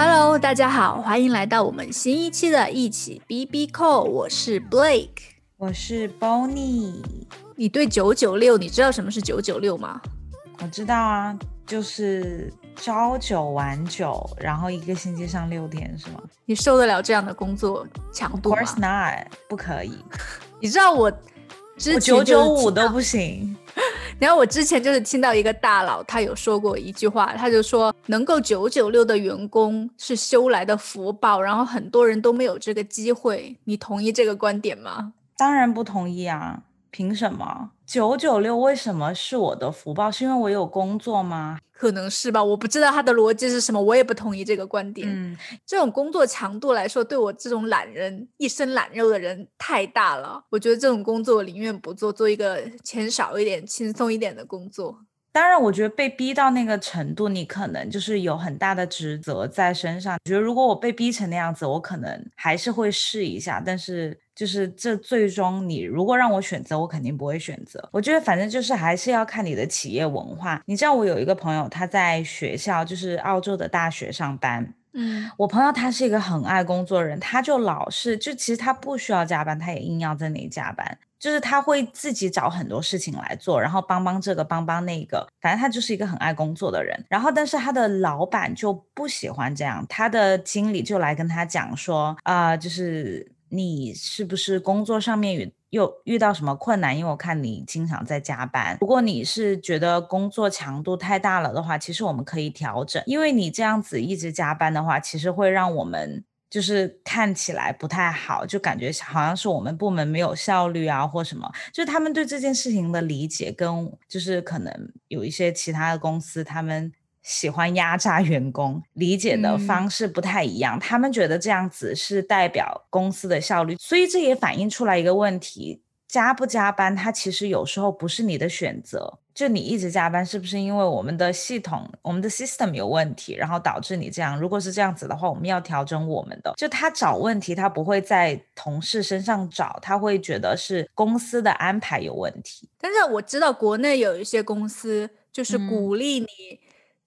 Hello，大家好，欢迎来到我们新一期的一起 B B Call，我是 Blake，我是 Bonnie。你对九九六，你知道什么是九九六吗？我知道啊，就是朝九晚九，然后一个星期上六天，是吗你受得了这样的工作强度？Of 吗 course not，不可以，你知道我之前我九九五都不行。然后我之前就是听到一个大佬，他有说过一句话，他就说能够九九六的员工是修来的福报，然后很多人都没有这个机会。你同意这个观点吗？当然不同意啊！凭什么九九六为什么是我的福报？是因为我有工作吗？可能是吧，我不知道他的逻辑是什么，我也不同意这个观点。嗯，这种工作强度来说，对我这种懒人、一身懒肉的人太大了。我觉得这种工作我宁愿不做，做一个钱少一点、轻松一点的工作。当然，我觉得被逼到那个程度，你可能就是有很大的职责在身上。我觉得如果我被逼成那样子，我可能还是会试一下，但是就是这最终你如果让我选择，我肯定不会选择。我觉得反正就是还是要看你的企业文化。你知道我有一个朋友，他在学校就是澳洲的大学上班，嗯，我朋友他是一个很爱工作的人，他就老是就其实他不需要加班，他也硬要在那里加班。就是他会自己找很多事情来做，然后帮帮这个帮帮那个，反正他就是一个很爱工作的人。然后，但是他的老板就不喜欢这样，他的经理就来跟他讲说，啊、就是你是不是工作上面遇又遇到什么困难？因为我看你经常在加班。如果你是觉得工作强度太大了的话，其实我们可以调整，因为你这样子一直加班的话，其实会让我们。就是看起来不太好，就感觉好像是我们部门没有效率啊，或什么。就是他们对这件事情的理解，跟就是可能有一些其他的公司，他们喜欢压榨员工，理解的嗯方式不太一样。他们觉得这样子是代表公司的效率，所以这也反映出来一个问题：加不加班，它其实有时候不是你的选择。就你一直加班，是不是因为我们的系统、我们的 system 有问题，然后导致你这样？如果是这样子的话，我们要调整我们的。就他找问题，他不会在同事身上找，他会觉得是公司的安排有问题。但是我知道国内有一些公司就是嗯鼓励你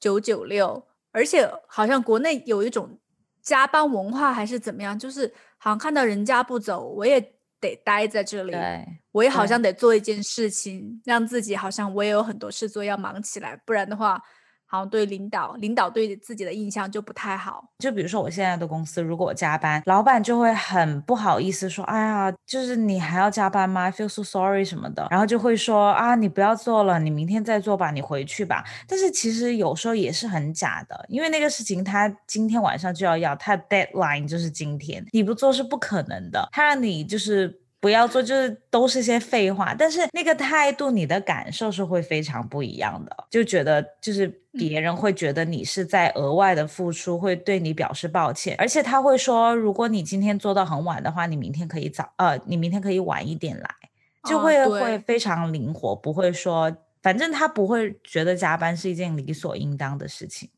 九九六，而且好像国内有一种加班文化还是怎么样，就是好像看到人家不走，我也得待在这里。我也好像得做一件事情，让自己好像我也有很多事做，要忙起来，不然的话，好像对领导领导对自己的印象就不太好。就比如说我现在的公司，如果我加班，老板就会很不好意思说：“哎呀，就是你还要加班吗？I feel so sorry 什么的。”然后就会说：“啊，你不要做了，你明天再做吧，你回去吧。”但是其实有时候也是很假的，因为那个事情他今天晚上就要要，他 deadline 就是今天，你不做是不可能的。他让你就是。不要做，就是都是些废话，但是那个态度，你的感受是会非常不一样的，就觉得就是别人会觉得你是在额外的付出，会对你表示抱歉，而且他会说，如果你今天做到很晚的话，你明天可以早，呃，你明天可以晚一点来，就哦会、对。会非常灵活，不会说，反正他不会觉得加班是一件理所应当的事情。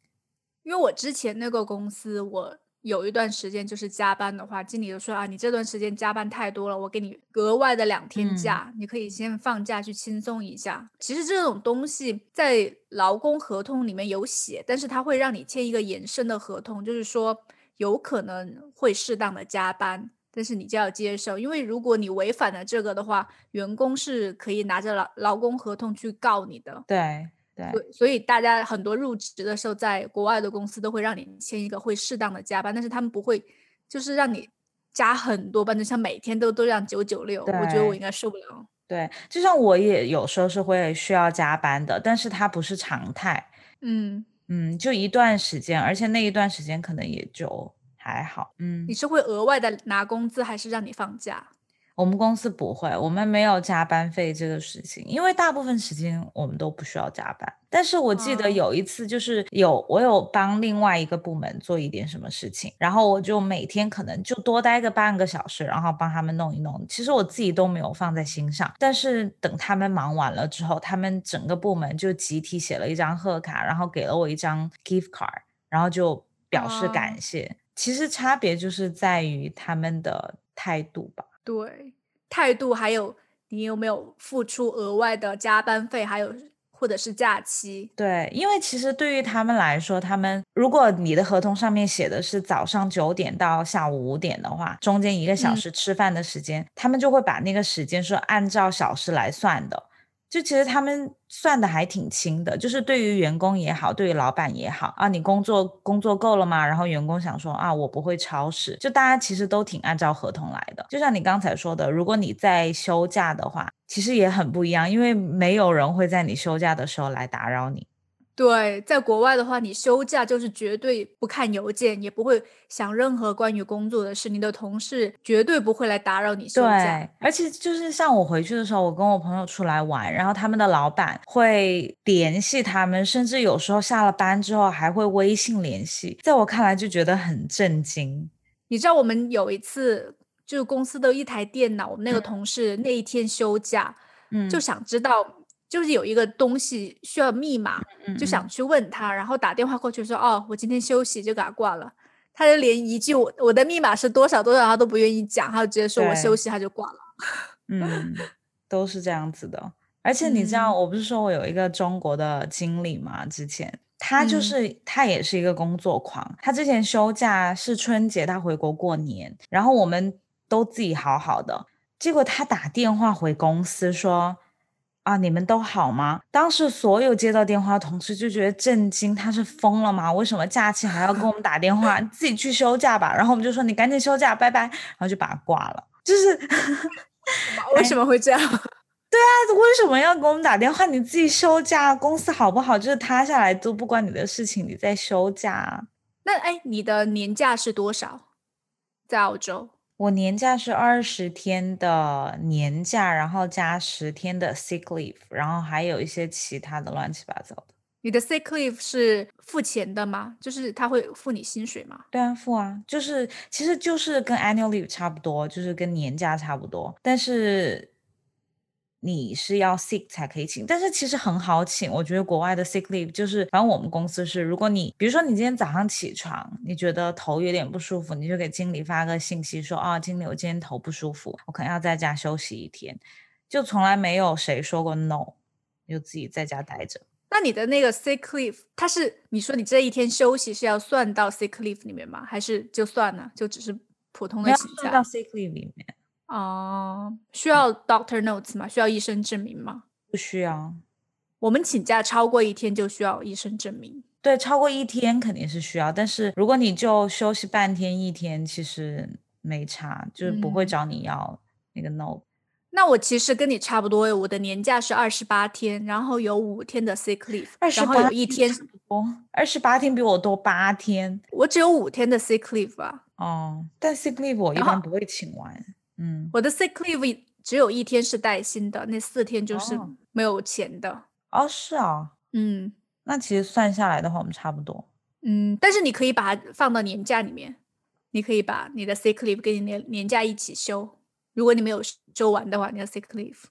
因为我之前那个公司，我有一段时间就是加班的话，经理就说啊，你这段时间加班太多了，我给你额外的两天嗯假，你可以先放假去轻松一下。其实这种东西在劳工合同里面有写，但是他会让你签一个延伸的合同，就是说有可能会适当的加班。但是你就要接受，因为如果你违反了这个的话，员工是可以拿着劳劳工合同去告你的。对对对，所以大家很多入职的时候，在国外的公司都会让你签一个会适当的加班，但是他们不会就是让你加很多班，就像每天都都让九九六，我觉得我应该受不了。对，就像我也有时候是会需要加班的，但是它不是常态。嗯，嗯，就一段时间，而且那一段时间可能也就还好。嗯你，是会额外的拿工资，还是让你放假？我们公司不会，我们没有加班费这个事情，因为大部分时间我们都不需要加班。但是我记得哦有一次，就是有我有帮另外一个部门做一点什么事情，然后我就每天可能就多待个半个小时，然后帮他们弄一弄。其实我自己都没有放在心上，但是等他们忙完了之后，他们整个部门就集体写了一张贺卡，然后给了我一张 gift card，然后就表示感哦谢。其实差别就是在于他们的态度吧。对，态度还有你有没有付出额外的加班费，还有或者是假期。对，因为其实对于他们来说，他们如果你的合同上面写的是早上九点到下午五点的话，中间一个小时吃饭的时间，他们就会把那个时间是按照小时来算的。就其实他们算的还挺清的，就是对于员工也好，对于老板也好啊，你工作工作够了吗？然后员工想说啊，我不会超时，就大家其实都挺按照合同来的。就像你刚才说的，如果你在休假的话，其实也很不一样，因为没有人会在你休假的时候来打扰你。对，在国外的话，你休假就是绝对不看邮件，也不会想任何关于工作的事。你的同事绝对不会来打扰你休假。对，而且就是像我回去的时候，我跟我朋友出来玩，然后他们的老板会联系他们，甚至有时候下了班之后还会微信联系。在我看来，就觉得很震惊。你知道，我们有一次就是公司的一台电脑，我们那个同事那一天休假，嗯，就想知道。就是有一个东西需要密码，就想去问他，然后打电话过去说：“哦，我今天休息，就给他挂了。”他就连一句“我我的密码是多少多少”他都不愿意讲，他就直接说我休息，他就挂了。嗯，都是这样子的。而且你知道，我不是说我有一个中国的经理嘛？之前他就是他也是一个工作狂，他之前休假是春节，他回国过年，然后我们都自己好好的，结果他打电话回公司说。啊，你们都好吗？当时所有接到电话的同事就觉得震惊，他是疯了吗？为什么假期还要给我们打电话？你自己去休假吧。然后我们就说你赶紧休假，拜拜。然后就把他挂了。就是 为什么会这样？对啊，为什么要给我们打电话？你自己休假，公司好不好？就是塌下来都不关你的事情，你在休假。那哎，你的年假是多少？在澳洲？我年假是二十天的年假，然后加十天的 sick leave，然后还有一些其他的乱七八糟的。你的 sick leave 是付钱的吗？就是他会付你薪水吗？对啊，付啊，就是其实就是跟 annual leave 差不多，就是跟年假差不多，但是。你是要 sick 才可以请，但是其实很好请。我觉得国外的 sick leave 就是，反正我们公司是，如果你比如说你今天早上起床，你觉得头有点不舒服，你就给经理发个信息说，啊，经理，我今天头不舒服，我可能要在家休息一天，就从来没有谁说过 no，就自己在家待着。那你的那个 sick leave，它是你说你这一天休息是要算到 sick leave 里面吗？还是就算了，就只是普通的请假？算到 sick leave 里面。哦，需要 doctor notes 吗？需要医生证明吗？不需要。我们请假超过一天就需要医生证明。对，超过一天肯定是需要。但是如果你就休息半天一天，其实没差，就是不会找你要那个 note。那我其实跟你差不多，我的年假是二十八天，然后有五天的 sick leave，然后有一天多，二十八天比我多八天。我只有五天的 sick leave 吧？哦，但 sick leave 我一般不会请完。嗯，我的 sick leave 只有一天是带薪的，那四天就是没有钱的。哦，是啊，嗯，那其实算下来的话，我们差不多。嗯，但是你可以把它放到年假里面，你可以把你的 sick leave 跟你年年假一起休。如果你没有休完的话，你的 sick leave。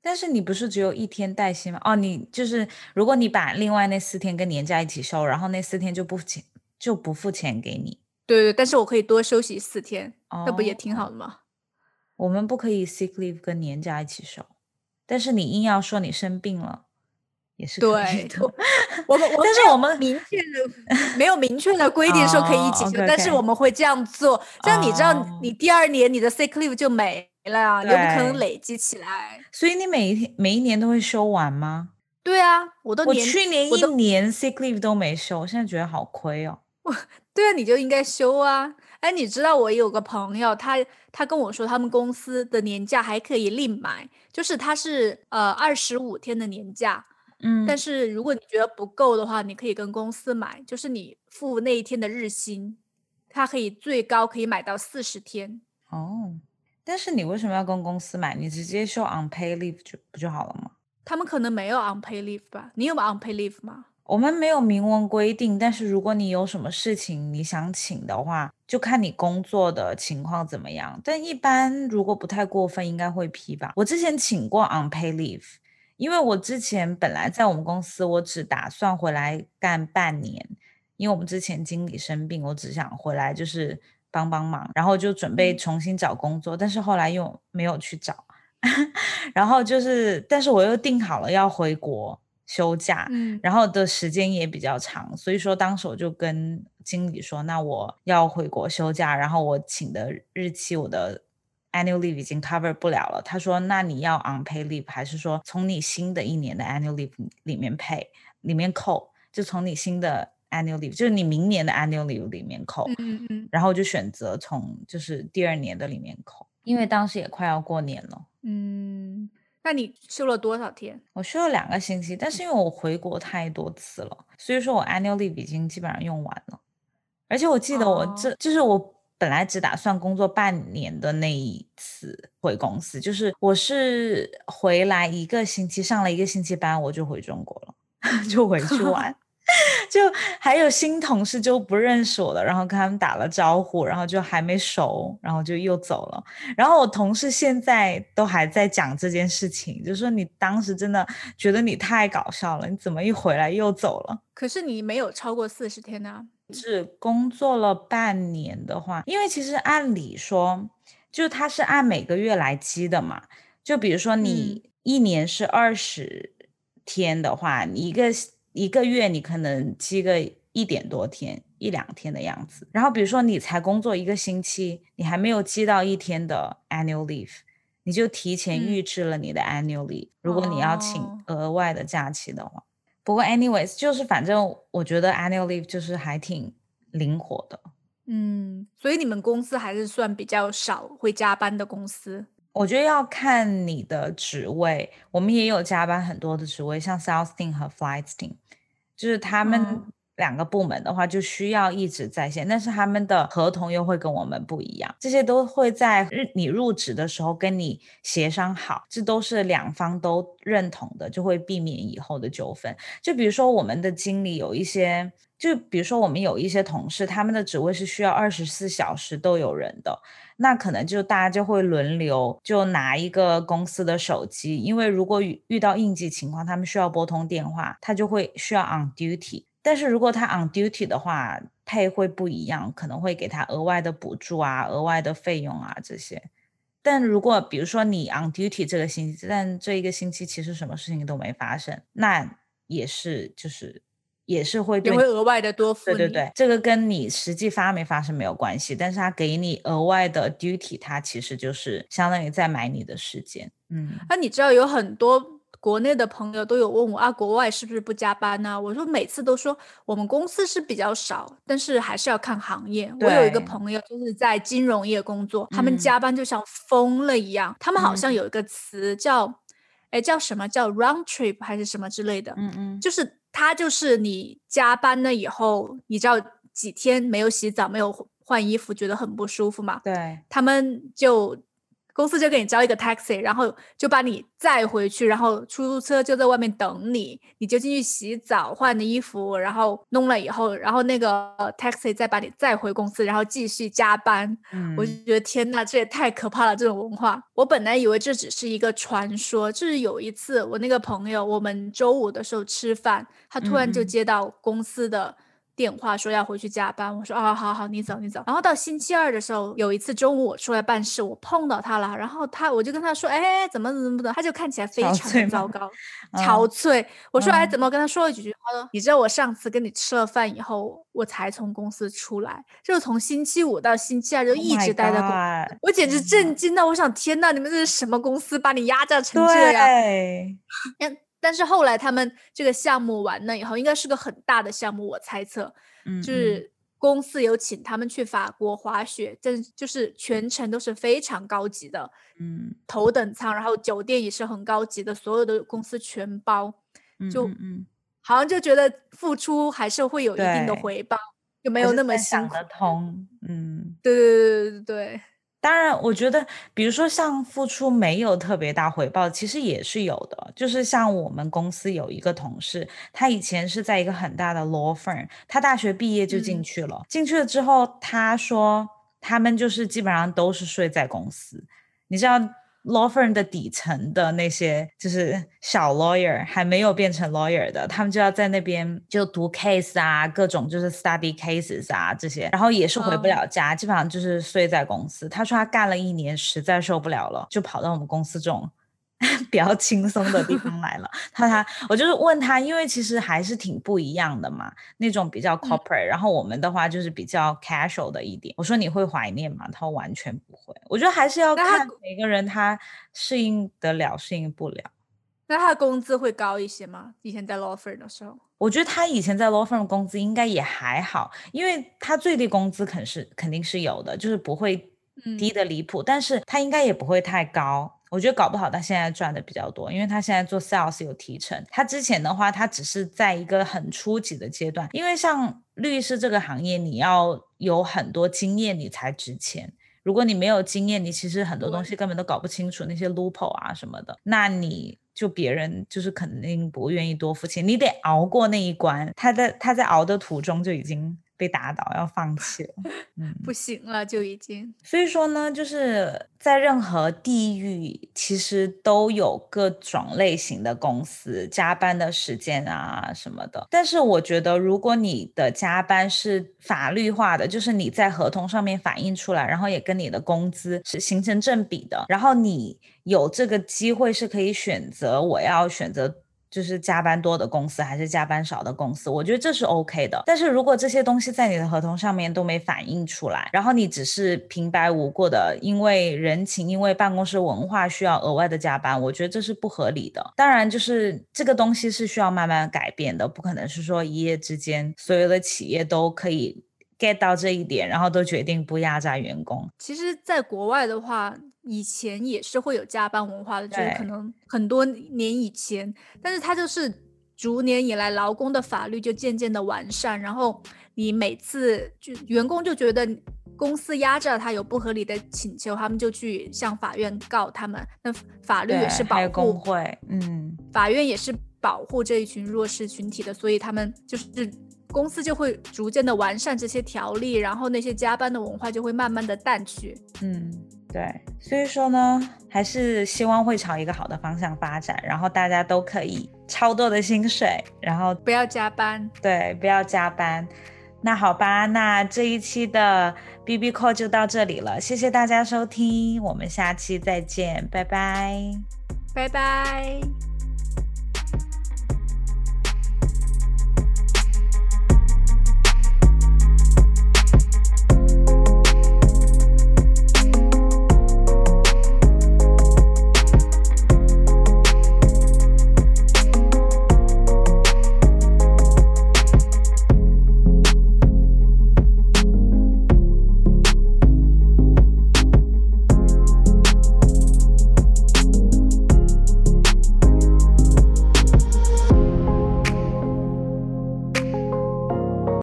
但是你不是只有一天带薪吗？哦，你就是如果你把另外那四天跟年假一起休，然后那四天就不钱就不付钱给你。对对，但是我可以多休息四天，那不也挺好的吗？我们不可以 sick leave 跟年假一起收，但是你硬要说你生病了，也是可以的。我们，但是我们明确的没有明确的规定说可以一起休，但是我们会这样做。这样你知道，你第二年你的 sick leave 就没了，你又不可能累积起来。所以你每一天每一年都会休完吗？对啊，我都我去年一年 sick leave 都没休，我现在觉得好亏哦。对啊，你就应该休啊。哎，你知道我有个朋友，他他跟我说，他们公司的年假还可以另买，就是他是呃二十五天的年假，嗯，但是如果你觉得不够的话，你可以跟公司买，就是你付那一天的日薪，他可以最高可以买到四十天。哦，但是你为什么要跟公司买？你直接说 unpaid leave 就不就好了吗？他们可能没有 unpaid leave 吧？你有 unpaid leave 吗？我们没有明文规定，但是如果你有什么事情你想请的话，就看你工作的情况怎么样。但一般如果不太过分，应该会批吧。我之前请过 unpaid leave，因为我之前本来在我们公司，我只打算回来干半年，因为我们之前经理生病，我只想回来就是帮帮忙，然后就准备重新找工作，但是后来又没有去找，然后就是，但是我又定好了要回国。休假，嗯然后的时间也比较长，所以说当时我就跟经理说，那我要回国休假，然后我请的日期我的 annual leave 已经 cover 不了了。他说，那你要 unpaid leave 还是说从你新的一年的 annual leave 里面 pay 里面扣，就从你新的 annual leave 就是你明年的 annual leave 里面扣，嗯嗯嗯然后我就选择从就是第二年的里面扣，因为当时也快要过年了。嗯，那你休了多少天？我休了两个星期，但是因为我回国太多次了，所以说我 annual leave 已经基本上用完了。而且我记得我这、哦就是我本来只打算工作半年的那一次回公司，就是我是回来一个星期，上了一个星期班，我就回中国了，就回去玩。就还有新同事就不认识我了，然后跟他们打了招呼，然后就还没熟，然后就又走了。然后我同事现在都还在讲这件事情，就说你当时真的觉得你太搞笑了，你怎么一回来又走了？可是你没有超过四十天啊呢、只工作了半年的话，因为其实按理说，就是它是按每个月来积的嘛。就比如说你一年是二十天的话，你一个一个月你可能积个一点多天、一两天的样子。然后比如说你才工作一个星期，你还没有积到一天的 annual leave，你就提前嗯预支了你的 annual leave。如果你要请哦额外的假期的话。不过，anyways，就是反正我觉得 annual leave 就是还挺灵活的。嗯，所以你们公司还是算比较少会加班的公司。我觉得要看你的职位，我们也有加班很多的职位，像 sales team 和 flights team，就是他们哦两个部门的话，就需要一直在线，但是他们的合同又会跟我们不一样，这些都会在日你入职的时候跟你协商好，这都是两方都认同的，就会避免以后的纠纷。就比如说我们的经理有一些，就比如说我们有一些同事，他们的职位是需要二十四小时都有人的，那可能就大家就会轮流就拿一个公司的手机，因为如果遇遇到应急情况，他们需要拨通电话，他就会需要 on duty。但是如果他 on duty 的话，配会不一样，可能会给他额外的补助啊、额外的费用啊这些。但如果比如说你 on duty 这个星期，但这一个星期其实什么事情都没发生，那也是就是也是会也会额外的多付。对对对，这个跟你实际发没发是没有关系，但是他给你额外的 duty，它其实就是相当于在买你的时间。嗯，那你知道有很多国内的朋友都有问我啊，国外是不是不加班呢、我说每次都说我们公司是比较少，但是还是要看行业。我有一个朋友就是在金融业工作，他们嗯加班就像疯了一样。他们好像嗯有一个词叫，哎、叫什么叫 round trip 还是什么之类的，嗯嗯，就是他就是你加班了以后，你知道几天没有洗澡、没有换衣服，觉得很不舒服嘛？对，他们就公司就给你招一个 taxi，然后就把你载回去，然后出租车就在外面等你，你就进去洗澡、换的衣服，然后弄了以后，然后那个呃 taxi 再把你载回公司，然后继续加班。嗯，我就觉得天呐，这也太可怕了！这种文化，我本来以为这只是一个传说。就是有一次，我那个朋友，我们周五的时候吃饭，他突然就接到公司的电话，说要回去加班。我说啊，好好，你走你走。然后到星期二的时候，有一次中午我出来办事，我碰到他了，然后他我就跟他说，哎，怎么怎么怎么，他就看起来非常糟糕，嗯憔悴。我说，哎，嗯怎么跟他说了几句？他说，你知道我上次跟你吃了饭以后，我才从公司出来，就是从星期五到星期二就 Oh 一直待在公司。我简直震惊到，我想天呐，你们这是什么公司，把你压榨成这样？对，但但是后来他们这个项目完了以后，应该是个很大的项目，我猜测，就是公司有请他们去法国滑雪，这就是全程都是非常高级的嗯头等舱，然后酒店也是很高级的，所有的公司全包，嗯就嗯嗯，好像就觉得付出还是会有一定的回报，就没有那么辛在想得苦。通，嗯。对对对对对对，当然，我觉得，比如说像付出没有特别大回报，其实也是有的。就是像我们公司有一个同事，他以前是在一个很大的 law firm，他大学毕业就进嗯去了。进去了之后，他说他们就是基本上都是睡在公司。你知道 law firm 的底层的那些就是小 lawyer 还没有变成 lawyer 的，他们就要在那边就读 case 啊，各种就是 study cases 啊这些，然后也是回不哦了家，基本上就是睡在公司。他说他干了一年，实在受不了了，就跑到我们公司这种 比较轻松的地方来了。他他，我就是问他，因为其实还是挺不一样的嘛，那种比较 corporate，然后我们的话就是比较 casual 的一点。我说你会怀念吗？他说完全不会。我觉得还是要看每个人他适应得了，适应不了。那他的工资会高一些吗？以前在 law firm 的时候，我觉得他以前在 law firm 工资应该也还好，因为他最低工资肯是肯定是有的，就是不会低的离谱，但是他应该也不会太高。我觉得搞不好他现在赚的比较多，因为他现在做 sales 有提成。他之前的话，他只是在一个很初级的阶段，因为像律师这个行业，你要有很多经验你才值钱。如果你没有经验，你其实很多东西根本都搞不清楚那些 loophole 啊什么的，那你就别人就是肯定不愿意多付钱，你得熬过那一关。他在他在熬的途中就已经。被打倒要放弃了，嗯，不行了就已经。所以说呢，就是在任何地域，其实都有各种类型的公司加班的时间啊什么的。但是我觉得，如果你的加班是法律化的，就是你在合同上面反映出来，然后也跟你的工资是形成正比的，然后你有这个机会是可以选择，我要选择。就是加班多的公司还是加班少的公司，我觉得这是 OK 的。但是如果这些东西在你的合同上面都没反映出来，然后你只是平白无故的因为人情、因为办公室文化需要额外的加班，我觉得这是不合理的。当然，就是这个东西是需要慢慢改变的，不可能是说一夜之间所有的企业都可以 get 到这一点，然后都决定不压榨员工。其实，在国外的话。以前也是会有加班文化的，就是可能很多年以前，但是它就是逐年以来劳工的法律就渐渐的完善，然后你每次就员工就觉得公司压榨他有不合理的请求，他们就去向法院告他们。那法律也是保护工会，嗯，法院也是保护这一群弱势群体的，所以他们就是公司就会逐渐的完善这些条例，然后那些加班的文化就会慢慢的淡去，嗯。对，所以说呢，还是希望会朝一个好的方向发展，然后大家都可以超多的薪水，然后不要加班。对，不要加班。那好吧，那这一期的 B B Call 就到这里了，谢谢大家收听，我们下期再见，拜拜，拜拜。